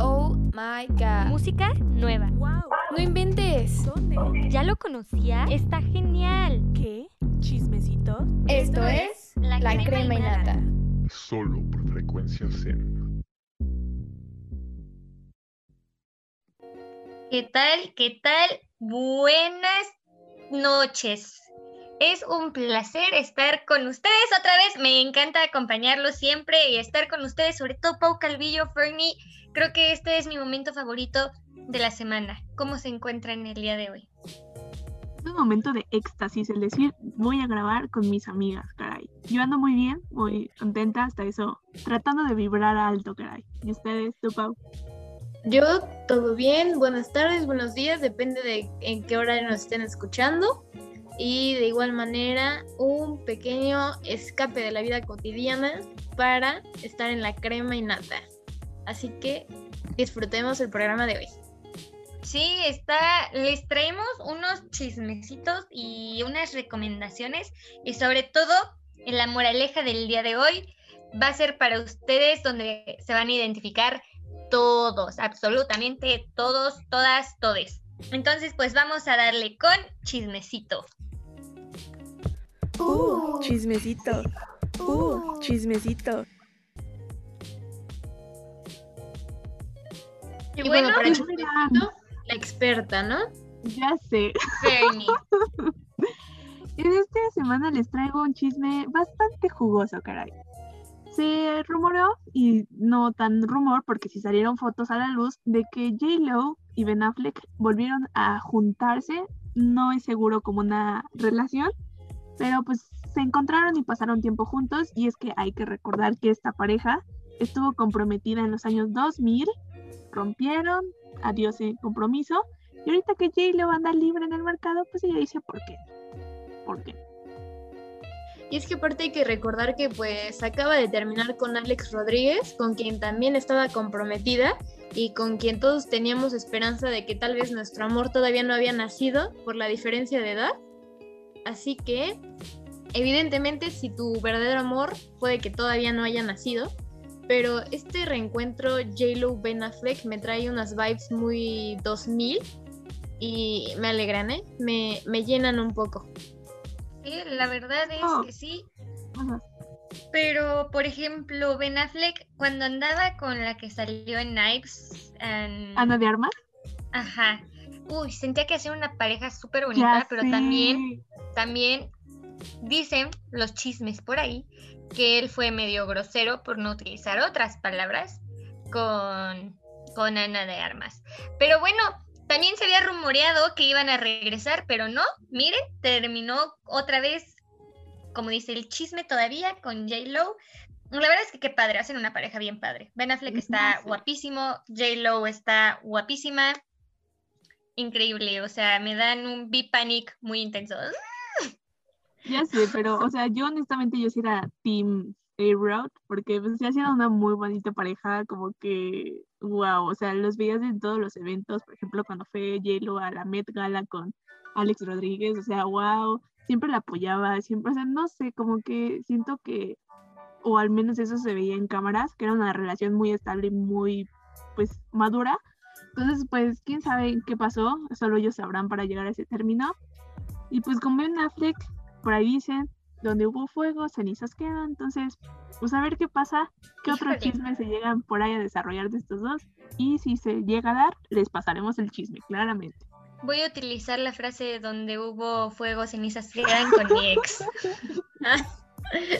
Oh my god. Música nueva. ¡Wow! No inventes. ¿Dónde? ¿Ya lo conocía? Está genial. ¿Qué? ¿Chismecito? Esto es La, crema, y nata. Solo por frecuencia Zen. ¿Qué tal? ¿Qué tal? Buenas noches. Es un placer estar con ustedes otra vez. Me encanta acompañarlos siempre y estar con ustedes, sobre todo Pau Calvillo, Fernie. Creo que este es mi momento favorito de la semana. ¿Cómo se encuentran el día de hoy? Es un momento de éxtasis, el decir, voy a grabar con mis amigas, caray. Yo ando muy bien, muy contenta hasta eso, tratando de vibrar alto, caray. ¿Y ustedes, tú, Pau? Yo, todo bien, buenas tardes, buenos días, depende de en qué hora nos estén escuchando. Y de igual manera, un pequeño escape de la vida cotidiana para estar en la crema y nata. Así que disfrutemos el programa de hoy. Sí, está, les traemos unos chismecitos y unas recomendaciones y sobre todo en la moraleja del día de hoy va a ser para ustedes donde se van a identificar todos, absolutamente todos, todas, todes. Entonces, pues vamos a darle con chismecito. Uh, chismecito. Uh, chismecito. Y, bueno, bueno, para el la experta, ¿no? Ya sé. En esta semana les traigo un chisme bastante jugoso, caray. Se rumoreó, y no tan rumor, porque si salieron fotos a la luz, de que J-Lo y Ben Affleck volvieron a juntarse. No es seguro como una relación, pero pues se encontraron y pasaron tiempo juntos. Y es que hay que recordar que esta pareja estuvo comprometida en los años 2000, rompieron, adiós el compromiso. Y ahorita que J-Lo anda libre en el mercado, pues ella dice, ¿por qué? ¿Por qué? Y es que aparte hay que recordar que pues acaba de terminar con Alex Rodríguez, con quien también estaba comprometida y con quien todos teníamos esperanza de que tal vez nuestro amor todavía no había nacido por la diferencia de edad. Así que, evidentemente, si tu verdadero amor puede que todavía no haya nacido, pero este reencuentro J-Lo Ben Affleck me trae unas vibes muy 2000 y me alegran, ¿eh? Me, me llenan un poco. Sí, la verdad es Oh. que sí. Ajá. Pero, por ejemplo, Ben Affleck, cuando andaba con la que salió en Knives, Ana de Armas. ajá, uy, sentía que hacía una pareja súper bonita, Ya pero también, también dicen los chismes por ahí que él fue medio grosero por no utilizar otras palabras con, con Ana de Armas. Pero bueno, también se había rumoreado que iban a regresar, pero no, miren, terminó otra vez, como dice el chisme todavía, con J-Lo. La verdad es que qué padre, hacen una pareja bien padre. Ben Affleck está Sí. guapísimo, J-Lo está guapísima. Increíble, o sea, me dan un B-Panic muy intenso. Ya sé, pero, o sea, yo honestamente yo sí era Team A-Rod, porque pues ya hacían una muy bonita pareja, como que, wow, o sea, los veías en todos los eventos, por ejemplo, cuando fue J-Lo a la Met Gala con Alex Rodríguez, o sea, wow, siempre la apoyaba, siempre, o sea, no sé, como que siento que, o al menos eso se veía en cámaras, que era una relación muy estable muy, pues, madura. Entonces, pues, quién sabe qué pasó, solo ellos sabrán para llegar a ese término. Y pues con Ben Affleck, por ahí dicen, donde hubo fuego, cenizas quedan. Entonces, pues a ver qué pasa, qué otros chismes se llegan por ahí a desarrollar de estos dos. Y si se llega a dar, les pasaremos el chisme, claramente. Voy a utilizar la frase donde hubo fuego, cenizas quedan con mi ex.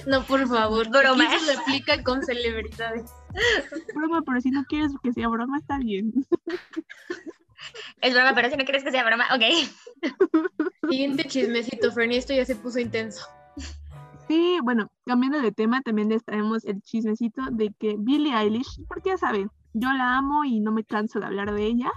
No, por favor. Broma. Aquí se replica con celebridades. Broma, pero si no quieres que sea broma, está bien. Es broma, pero si no quieres que sea broma, ok. Siguiente chismecito, Fernie. Esto ya se puso intenso. Sí, bueno, cambiando de tema, también les traemos el chismecito de que Billie Eilish, porque ya saben, yo la amo y no me canso de hablar de ella,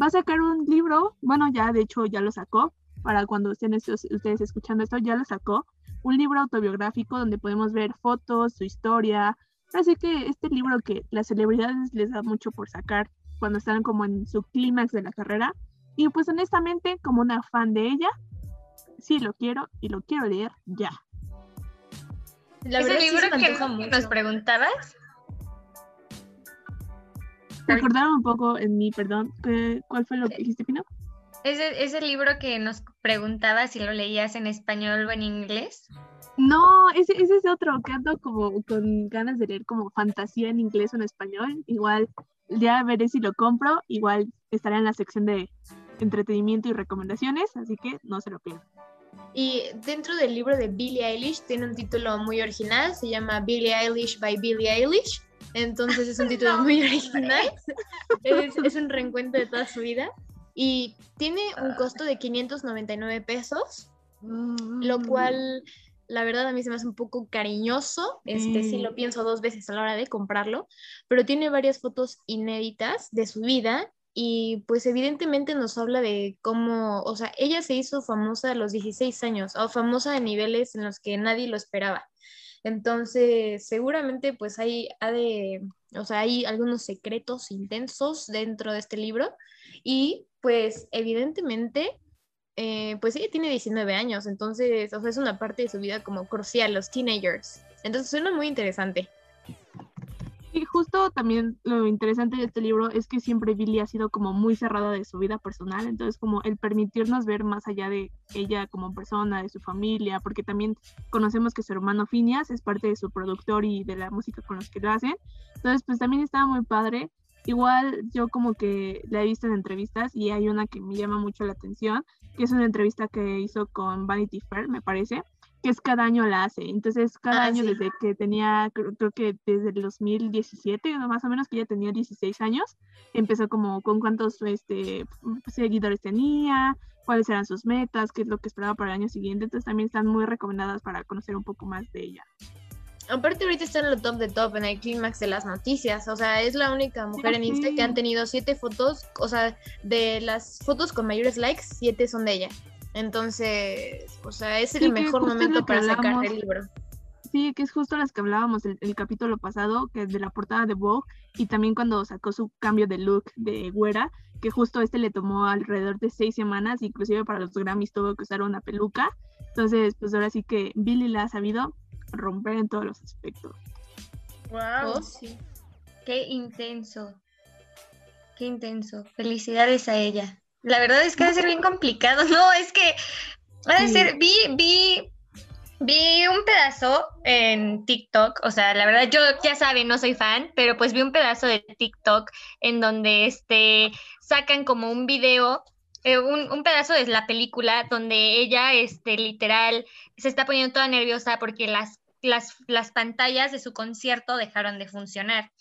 va a sacar un libro, bueno, ya de hecho ya lo sacó, para cuando estén estos- ustedes escuchando esto, ya lo sacó, un libro autobiográfico donde podemos ver fotos, su historia, así que este libro que las celebridades les da mucho por sacar cuando están como en su clímax de la carrera, y pues honestamente, como una fan de ella, sí lo quiero y lo quiero leer ya. La ¿Ese verdad libro que mucho. nos preguntabas? recordaron un poco en mí, perdón. ¿qué- ¿Cuál fue lo que dijiste, Pino? Ese, ese libro que nos preguntaba si lo leías en español o en inglés. No, ese, ese es otro que ando como con ganas de leer como fantasía en inglés o en español. Igual ya veré si lo compro. Igual estará en la sección de entretenimiento y recomendaciones, así que no se lo pierdan. Y dentro del libro de Billie Eilish tiene un título muy original, se llama Billie Eilish by Billie Eilish. Entonces es un título muy original. Es, es un reencuentro de toda su vida. Y tiene un costo de 599 pesos, lo cual la verdad a mí se me hace un poco cariñoso. Este sí lo pienso dos veces a la hora de comprarlo, pero tiene varias fotos inéditas de su vida y pues evidentemente nos habla de cómo, o sea, ella se hizo famosa a los 16 años, o famosa de niveles en los que nadie lo esperaba. Entonces, seguramente pues hay, ha de, o sea, hay algunos secretos intensos dentro de este libro y pues evidentemente, eh, pues ella tiene 19 años, entonces, o sea, es una parte de su vida como crucial, los teenagers. Entonces suena muy interesante. Y justo también lo interesante de este libro es que siempre Billie ha sido como muy cerrada de su vida personal, entonces como el permitirnos ver más allá de ella como persona, de su familia, porque también conocemos que su hermano Phineas es parte de su productor y de la música con los que lo hacen, entonces pues también estaba muy padre. Igual yo como que la he visto en entrevistas y hay una que me llama mucho la atención, que es una entrevista que hizo con Vanity Fair, me parece, que es cada año la hace. Entonces, cada Ah, año sí. desde que tenía, creo, creo que desde el 2017, ¿no? más o menos que ella tenía 16 años, empezó como con cuántos este, seguidores tenía, cuáles eran sus metas, qué es lo que esperaba para el año siguiente. Entonces, también están muy recomendadas para conocer un poco más de ella. Aparte ahorita está en lo top de top, en el clímax de las noticias. O sea, es la única mujer en Insta que han tenido siete fotos. O sea, de las fotos con mayores likes, siete son de ella. Entonces, o sea, es el Sí, mejor momento para sacar el libro. Sí, que es justo las que hablábamos el, el capítulo pasado, que es de la portada de Vogue, y también cuando sacó su cambio de look de güera, que justo este le tomó alrededor de seis semanas, inclusive para los Grammys tuvo que usar una peluca. Entonces, pues ahora sí que Billy la ha sabido romper en todos los aspectos. Oh, sí. Qué intenso. Qué intenso. Felicidades a ella. La verdad es que va a ser bien complicado. No, es que va a Sí. ser. Vi, vi, vi un pedazo en TikTok. O sea, la verdad, yo ya saben, no soy fan, pero pues vi un pedazo de TikTok en donde este sacan como un video. eh, un, un pedazo de la película donde ella, este, literal, se está poniendo toda nerviosa porque las, las, las pantallas de su concierto dejaron de funcionar.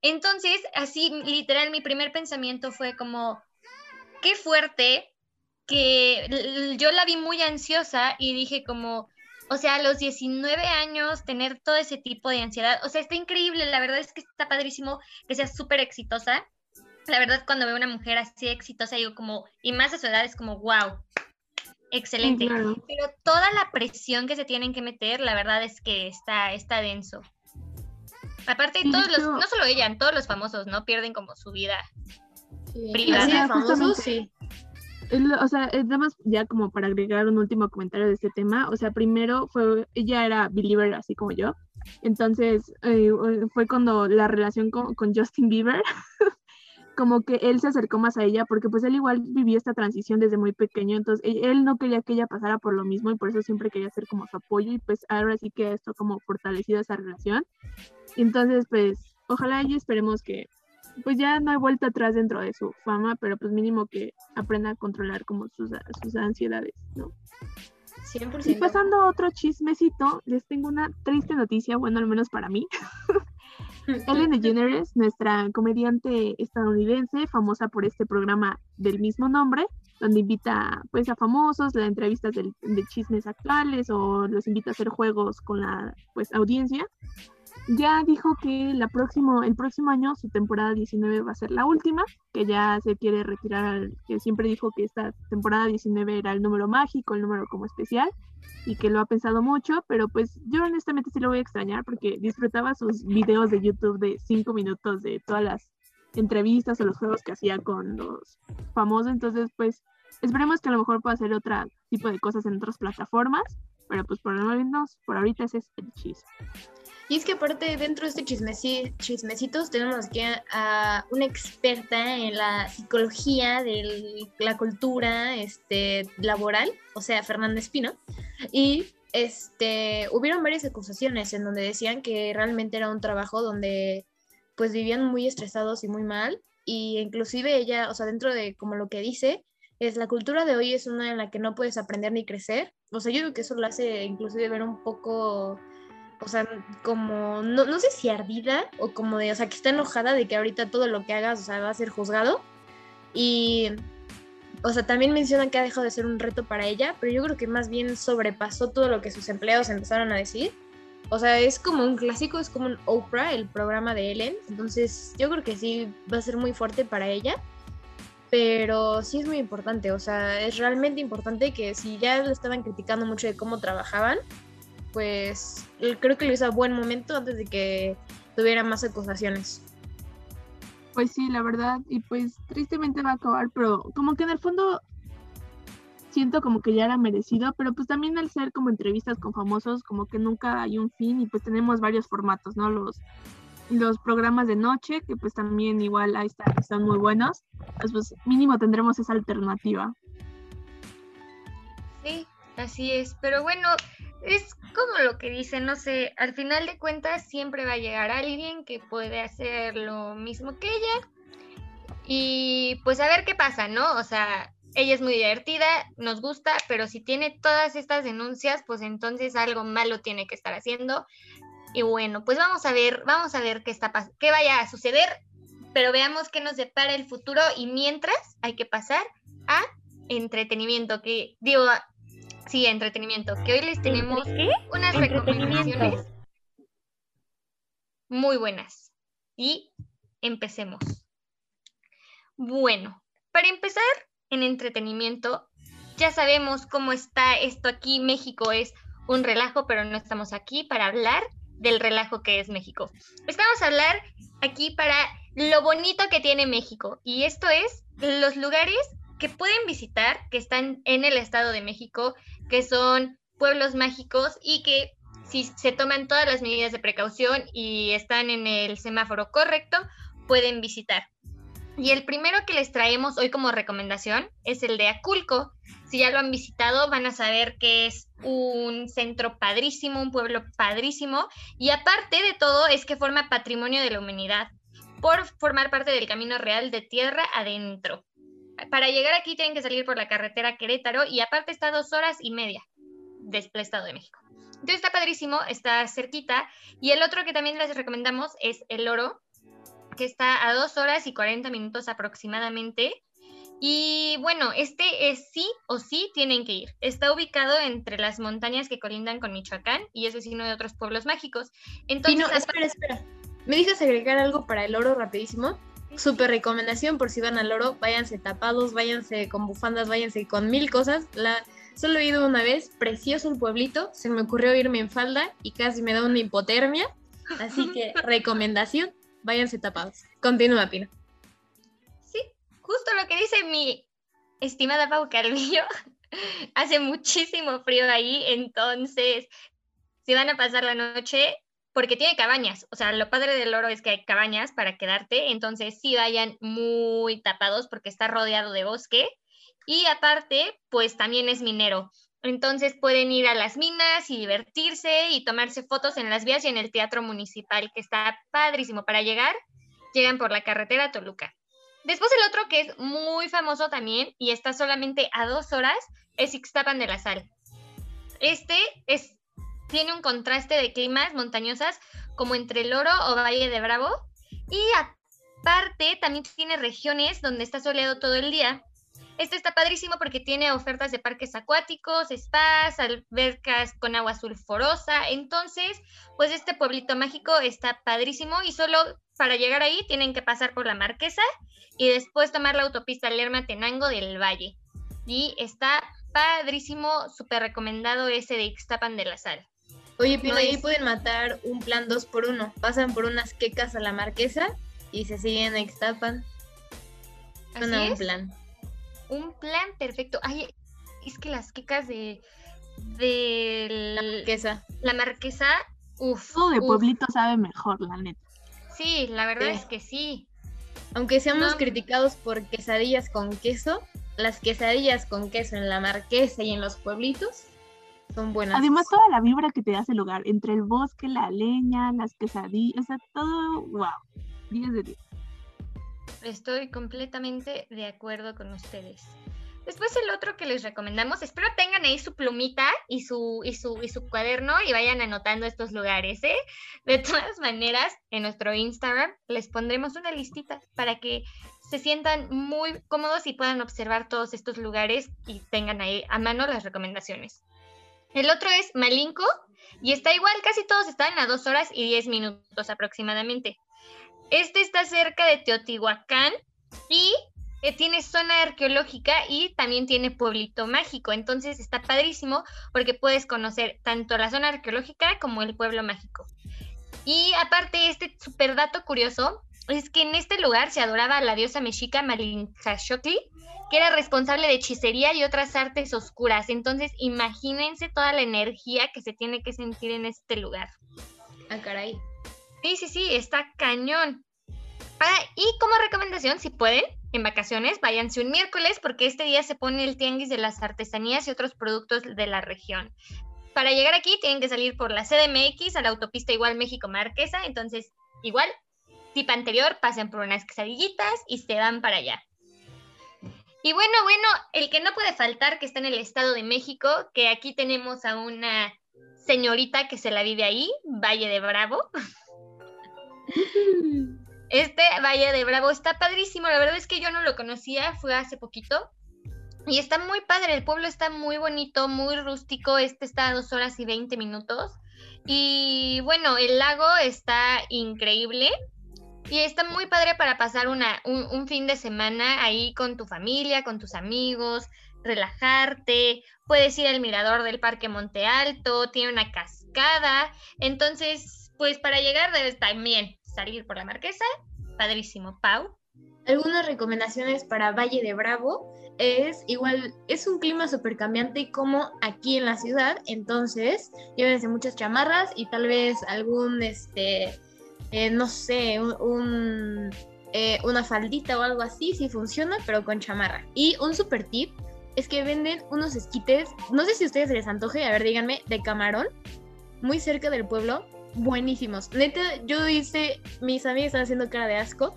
Entonces, así, literal, mi primer pensamiento fue como, qué fuerte que yo la vi muy ansiosa y dije como, o sea, a los 19 años tener todo ese tipo de ansiedad, o sea, está increíble, la verdad es que está padrísimo que sea súper exitosa. La verdad, cuando veo una mujer así exitosa, digo como, y más a su edad, es como, wow, excelente. Sí, claro. Pero toda la presión que se tienen que meter, la verdad es que está, está denso. Aparte, Sí, todos los, no solo ella, todos los famosos, ¿no? Pierden como su vida. Sí. Privada. Ajá, famosos, sí. O sea, es nada más ya como para agregar un último comentario de este tema, o sea, primero fue, ella era believer así como yo, entonces eh, fue cuando la relación con, con Justin Bieber, como que él se acercó más a ella, porque pues él igual vivió esta transición desde muy pequeño, entonces él, él no quería que ella pasara por lo mismo y por eso siempre quería ser como su apoyo y pues ahora sí que esto como fortalecido esa relación. Entonces pues ojalá y esperemos que pues ya no hay vuelta atrás dentro de su fama, pero pues mínimo que aprenda a controlar como sus, sus ansiedades, ¿no? 100%. Y pasando a otro chismecito, les tengo una triste noticia, bueno, al menos para mí. Ellen DeGeneres, nuestra comediante estadounidense, famosa por este programa del mismo nombre, donde invita pues a famosos, le da entrevistas del- de chismes actuales o los invita a hacer juegos con la pues audiencia. Ya dijo que la próximo, el próximo año su temporada 19 va a ser la última, que ya se quiere retirar, al- que siempre dijo que esta temporada 19 era el número mágico, el número como especial, y que lo ha pensado mucho, pero pues yo honestamente sí lo voy a extrañar porque disfrutaba sus videos de YouTube de 5 minutos de todas las entrevistas o los juegos que hacía con los famosos, entonces pues esperemos que a lo mejor pueda hacer otro tipo de cosas en otras plataformas pero pues por lo menos por ahorita ese es el chisme. Y es que aparte dentro de este chismeci- chismecitos tenemos aquí a, una experta en la psicología de la cultura este, laboral, o sea, Fernanda Espino. Y este, hubieron varias acusaciones en donde decían que realmente era un trabajo donde pues vivían muy estresados y muy mal. Y inclusive ella, o sea, dentro de como lo que dice, es la cultura de hoy es una en la que no puedes aprender ni crecer. O sea, yo creo que eso lo hace inclusive ver un poco o sea, como, no, no sé si ardida o como de, o sea, que está enojada de que ahorita todo lo que hagas, o sea, va a ser juzgado. Y, o sea, también menciona que ha dejado de ser un reto para ella, pero yo creo que más bien sobrepasó todo lo que sus empleados empezaron a decir. O sea, es como un clásico, es como un Oprah, el programa de Ellen. Entonces, yo creo que sí va a ser muy fuerte para ella. Pero sí es muy importante, o sea, es realmente importante que si ya le estaban criticando mucho de cómo trabajaban, pues creo que lo hizo a buen momento antes de que tuviera más acusaciones. Pues sí, la verdad, y pues tristemente va a acabar, pero como que en el fondo siento como que ya era merecido, pero pues también al ser como entrevistas con famosos, como que nunca hay un fin y pues tenemos varios formatos, ¿no? Los, los programas de noche, que pues también igual ahí están, están muy buenos, pues, pues mínimo tendremos esa alternativa. Sí, así es. Pero bueno, es como lo que dicen, no sé, al final de cuentas siempre va a llegar alguien que puede hacer lo mismo que ella. Y pues a ver qué pasa, ¿no? O sea, ella es muy divertida, nos gusta, pero si tiene todas estas denuncias, pues entonces algo malo tiene que estar haciendo. Y bueno, pues vamos a ver, vamos a ver qué está qué vaya a suceder, pero veamos qué nos depara el futuro y mientras hay que pasar a entretenimiento, que digo, sí, entretenimiento, que hoy les tenemos ¿Qué? unas recomendaciones muy buenas. Y empecemos. Bueno, para empezar en entretenimiento, ya sabemos cómo está esto aquí. México es un relajo, pero no estamos aquí para hablar del relajo que es México. Estamos a hablar aquí para lo bonito que tiene México. Y esto es los lugares que pueden visitar, que están en el Estado de México, que son pueblos mágicos y que si se toman todas las medidas de precaución y están en el semáforo correcto, pueden visitar. Y el primero que les traemos hoy como recomendación es el de Aculco. Si ya lo han visitado, van a saber que es un centro padrísimo, un pueblo padrísimo. Y aparte de todo, es que forma patrimonio de la humanidad por formar parte del camino real de tierra adentro. Para llegar aquí tienen que salir por la carretera Querétaro y aparte está dos horas y media del Estado de México. Entonces está padrísimo, está cerquita. Y el otro que también les recomendamos es El Oro, que está a dos horas y 40 minutos aproximadamente. Y bueno, este es sí o sí tienen que ir. Está ubicado entre las montañas que colindan con Michoacán y es vecino de otros pueblos mágicos. Entonces, Pino, espera, espera. ¿Me dejas agregar algo para el oro rapidísimo? Super recomendación por si van al oro, váyanse tapados, váyanse con bufandas, váyanse con mil cosas. La, solo he ido una vez, precioso el pueblito, se me ocurrió irme en falda y casi me da una hipotermia. Así que recomendación, váyanse tapados. Continúa, Pino. Sí, justo lo que dice mi estimada Pau Carvillo. Hace muchísimo frío ahí, entonces si van a pasar la noche, porque tiene cabañas, o sea, lo padre del oro es que hay cabañas para quedarte, entonces sí vayan muy tapados porque está rodeado de bosque y aparte, pues también es minero. Entonces pueden ir a las minas y divertirse y tomarse fotos en las vías y en el teatro municipal, que está padrísimo. Para llegar, llegan por la carretera a Toluca. Después el otro que es muy famoso también y está solamente a dos horas es Ixtapan de la Sal. Este es, tiene un contraste de climas montañosas como entre el Oro o Valle de Bravo y aparte también tiene regiones donde está soleado todo el día. Este está padrísimo porque tiene ofertas de parques acuáticos, spas, albercas con agua sulfurosa. Entonces, pues este pueblito mágico está padrísimo y solo para llegar ahí tienen que pasar por la Marquesa y después tomar la autopista Lerma-Tenango del Valle. Y está padrísimo, súper recomendado ese de Ixtapan de la Sal. Oye, Pino, No ahí es- pueden matar un plan dos por uno. Pasan por unas quecas a la marquesa y se siguen a Ixtapan. Suena un es, plan. un plan perfecto. Ay, es que las quecas de, del Que esa. la marquesa, uff. Todo de pueblito sabe mejor, la neta. Sí, la verdad Sí. es que sí. Aunque seamos No. criticados por quesadillas con queso, las quesadillas con queso en la marquesa y en los pueblitos son buenas. Además, toda la vibra que te da ese lugar, entre el bosque, la leña, las quesadillas, o sea, todo, wow. 10 de 10. Estoy completamente de acuerdo con ustedes. Después el otro que les recomendamos, espero tengan ahí su plumita y su, y su, y su cuaderno y vayan anotando estos lugares, ¿eh? De todas maneras, en nuestro Instagram les pondremos una listita para que se sientan muy cómodos y puedan observar todos estos lugares y tengan ahí a mano las recomendaciones. El otro es Malinco y está igual, casi todos están a dos horas y 10 minutos aproximadamente. Este está cerca de Teotihuacán y eh, tiene zona arqueológica y también tiene pueblito mágico. Entonces está padrísimo porque puedes conocer tanto la zona arqueológica como el pueblo mágico. Y aparte, este super dato curioso es que en este lugar se adoraba a la diosa mexica Malintzachotli, que era responsable de hechicería y otras artes oscuras. Entonces, imagínense toda la energía que se tiene que sentir en este lugar. Ah, caray. Sí, sí, sí, está cañón. Ah, y como recomendación, si pueden, en vacaciones, váyanse un miércoles porque este día se pone el tianguis de las artesanías y otros productos de la región. Para llegar aquí tienen que salir por la CDMX a la autopista igual México Marquesa, entonces igual, tip anterior, pasen por unas quesadillitas y se van para allá. Y bueno, bueno, el que no puede faltar que está en el Estado de México, que aquí tenemos a una señorita que se la vive ahí, Valle de Bravo. Este Valle de Bravo está padrísimo, la verdad es que yo no lo conocía, fue hace poquito. Y está muy padre, el pueblo está muy bonito, muy rústico, este está a dos horas y 20 minutos. Y bueno, el lago está increíble y está muy padre para pasar una, un, fin de semana ahí con tu familia, con tus amigos, relajarte. Puedes ir al mirador del Parque Monte Alto, tiene una cascada. Entonces, pues para llegar debes también salir por la marquesa. Padrísimo, Pau. Algunas recomendaciones para Valle de Bravo es igual, es un clima súper cambiante como aquí en la ciudad, entonces llévense muchas chamarras y tal vez algún, este, eh, no sé, eh, una faldita o algo así, si funciona, pero con chamarra. Y un super tip es que venden unos esquites, no sé si a ustedes les antoje, a ver, díganme, de camarón, muy cerca del pueblo, buenísimos. Neta, yo hice, mis amigas están haciendo cara de asco.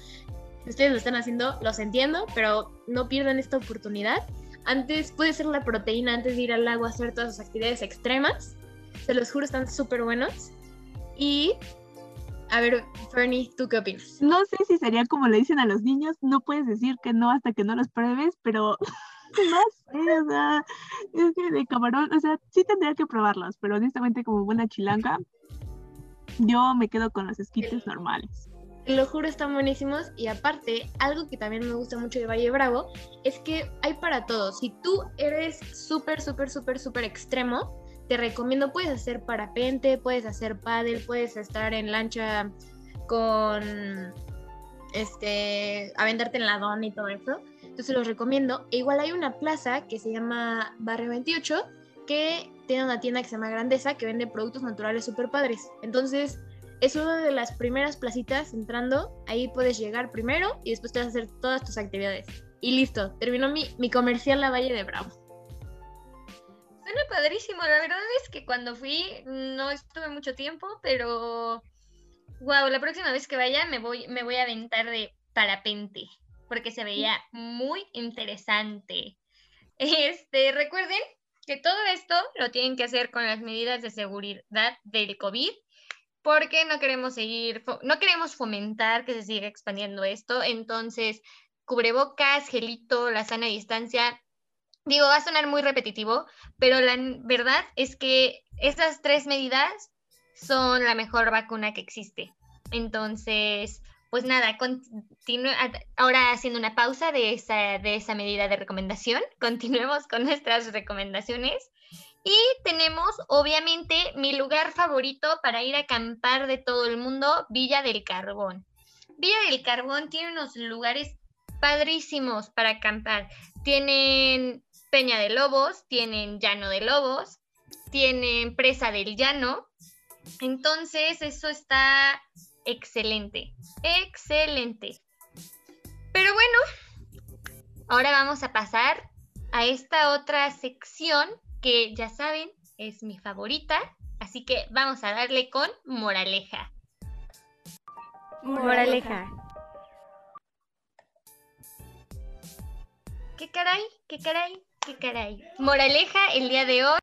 Ustedes lo están haciendo, los entiendo, pero no pierdan esta oportunidad. Antes puede ser la proteína, antes de ir al lago a hacer todas sus actividades extremas. Se los juro, están súper buenos. Y, a ver, Fernie, ¿tú qué opinas? No sé si sería como le dicen a los niños, no puedes decir que no hasta que no los pruebes, pero no sé, o sea, es que de camarón, o sea, sí tendría que probarlos, pero honestamente como buena chilanga, yo me quedo con los esquites normales. Te lo juro, están buenísimos. Y aparte, algo que también me gusta mucho de Valle Bravo es que hay para todos. Si tú eres súper, súper, súper, súper extremo, te recomiendo, puedes hacer parapente, puedes hacer paddle, puedes estar en lancha con, este, aventarte en la dona y todo eso. Entonces los recomiendo. E igual hay una plaza que se llama Barrio 28 que tiene una tienda que se llama Grandeza que vende productos naturales súper padres. Entonces es una de las primeras placitas entrando. Ahí puedes llegar primero y después te vas a hacer todas tus actividades. Y listo, terminó mi, mi comercial La Valle de Bravo. Suena padrísimo, la verdad es que cuando fui no estuve mucho tiempo, pero wow, la próxima vez que vaya me voy, me voy a aventar de parapente, porque se veía muy interesante. Este, recuerden que todo esto lo tienen que hacer con las medidas de seguridad del COVID, porque no queremos seguir, no queremos fomentar que se siga expandiendo esto, entonces cubrebocas, gelito, la sana distancia. Digo, va a sonar muy repetitivo, pero la verdad es que estas tres medidas son la mejor vacuna que existe. Entonces, pues nada, continue, a- ahora haciendo una pausa de esa, de esa medida de recomendación, continuemos con nuestras recomendaciones. Y tenemos, obviamente, mi lugar favorito para ir a acampar de todo el mundo, Villa del Carbón. Villa del Carbón tiene unos lugares padrísimos para acampar. Tienen Peña de Lobos, tienen Llano de Lobos, tienen presa del llano. Entonces, eso está excelente, excelente. Pero bueno, ahora vamos a pasar a esta otra sección que ya saben es mi favorita. Así que vamos a darle con moraleja. Moraleja. ¿Qué caray? ¿Qué caray? ¿Qué? Moraleja el día de hoy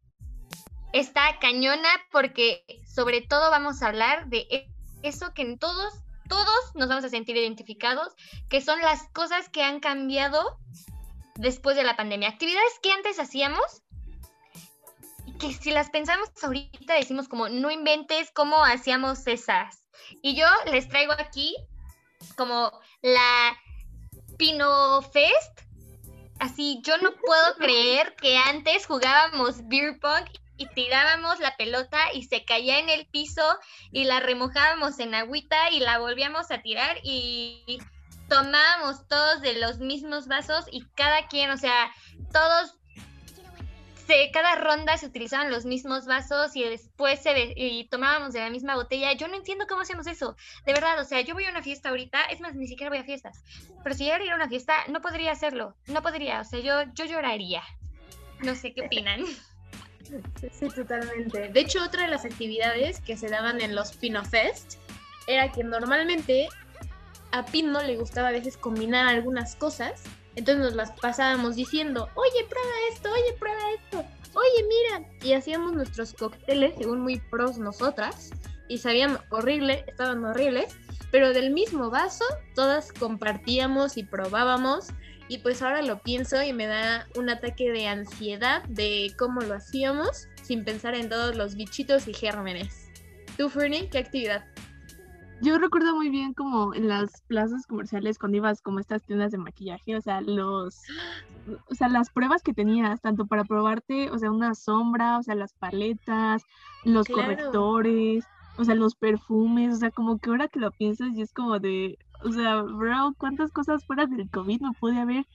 está cañona porque sobre todo vamos a hablar de e- eso que en todos, todos nos vamos a sentir identificados, que son las cosas que han cambiado después de la pandemia. Actividades que antes hacíamos que si las pensamos ahorita decimos como no inventes cómo hacíamos esas. Y yo les traigo aquí como la Pino Fest. Así, yo no puedo creer que antes jugábamos beer pong y tirábamos la pelota y se caía en el piso y la remojábamos en agüita y la volvíamos a tirar y tomábamos todos de los mismos vasos y cada quien, o sea, todos se, cada ronda se utilizaban los mismos vasos y después se y tomábamos de la misma botella. Yo no entiendo cómo hacemos eso. De verdad, o sea, yo voy a una fiesta ahorita, es más, ni siquiera voy a fiestas. Pero si yo ir a una fiesta, no podría hacerlo. No podría, o sea, yo, yo lloraría. No sé qué opinan. Sí, totalmente. De hecho, otra de las actividades que se daban en los Pino Fest era que normalmente a Pino le gustaba a veces combinar algunas cosas, entonces nos las pasábamos diciendo, oye, prueba esto, oye, prueba esto, oye, mira, y hacíamos nuestros cócteles según muy pros nosotras, y sabían horrible, estaban horribles, pero del mismo vaso todas compartíamos y probábamos, y pues ahora lo pienso y me da un ataque de ansiedad de cómo lo hacíamos sin pensar en todos los bichitos y gérmenes. ¿Tú, Fernie, qué actividad? Yo recuerdo muy bien como en las plazas comerciales cuando ibas como estas tiendas de maquillaje, o sea, los, o sea, las pruebas que tenías, tanto para probarte, o sea, una sombra, o sea, las paletas, los Claro. correctores, o sea, los perfumes, o sea, como que ahora que lo piensas y es como de, o sea, bro, ¿cuántas cosas fuera del COVID me pude haber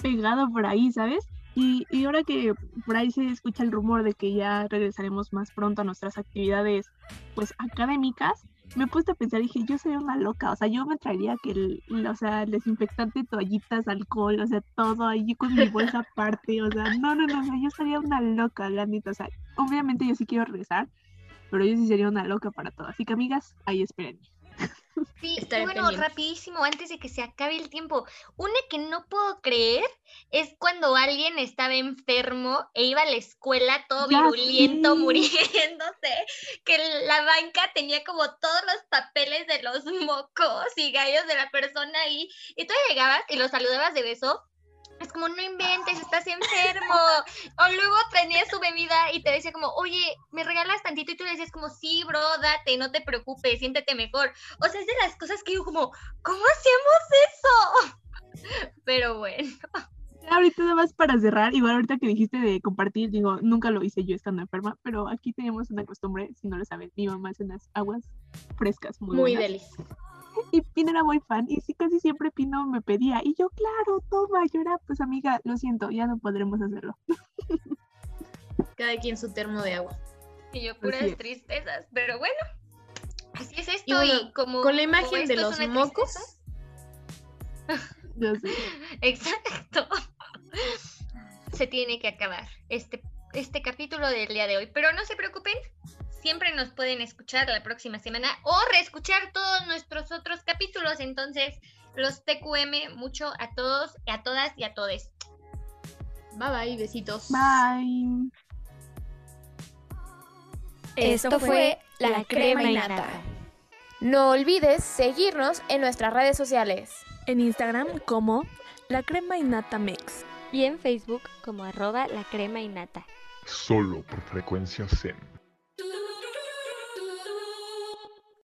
pegado por ahí, ¿sabes? Y, y ahora que por ahí se escucha el rumor de que ya regresaremos más pronto a nuestras actividades, pues, académicas, me he puesto a pensar, dije, yo sería una loca, o sea, yo me traería que el, o sea, el desinfectante, toallitas, alcohol, o sea, todo ahí con mi bolsa aparte, o sea, no, no, no, no, yo sería una loca, la neta, o sea, obviamente yo sí quiero regresar, pero yo sí sería una loca para todo, así que amigas, ahí esperen. Sí, Estaré bueno, pendiente. rapidísimo, antes de que se acabe el tiempo. Una que no puedo creer es cuando alguien estaba enfermo e iba a la escuela todo Ya virulento, sé. muriéndose, que la banca tenía como todos los papeles de los mocos y gallos de la persona ahí, y tú llegabas y lo saludabas de beso. Es como, no inventes, estás enfermo. O luego tenía su bebida y te decía como, oye, ¿me regalas tantito? Y tú le decías como, sí, bro, date, no te preocupes, siéntete mejor. O sea, es de las cosas que digo como, ¿cómo hacíamos eso? Pero bueno, ahorita nada más para cerrar, igual ahorita que dijiste de compartir, digo, nunca lo hice yo estando enferma, pero aquí teníamos una costumbre, si no lo saben, mi mamá hace unas aguas frescas muy, Muy buenas. Y Pino era muy fan y sí, casi siempre Pino me pedía. Y yo, claro, toma, yo era, pues amiga, lo siento, ya no podremos hacerlo. Cada quien su termo de agua. y yo puras tristezas. Pero bueno, así es esto. Y bueno, Y, como, Con la imagen de los mocos, Yo sé. Exacto. Se tiene que acabar este, este capítulo del día de hoy. Pero no se preocupen, siempre nos pueden escuchar la próxima semana o reescuchar todos nuestros otros capítulos. Entonces, los TQM mucho a todos, a todas y a todes. bye bye, besitos. Bye. Esto fue La Crema y Nata. No olvides seguirnos en nuestras redes sociales. En Instagram como La Crema y Nata Mix. Y en Facebook como arroba la crema y nata. Solo por frecuencia Zen.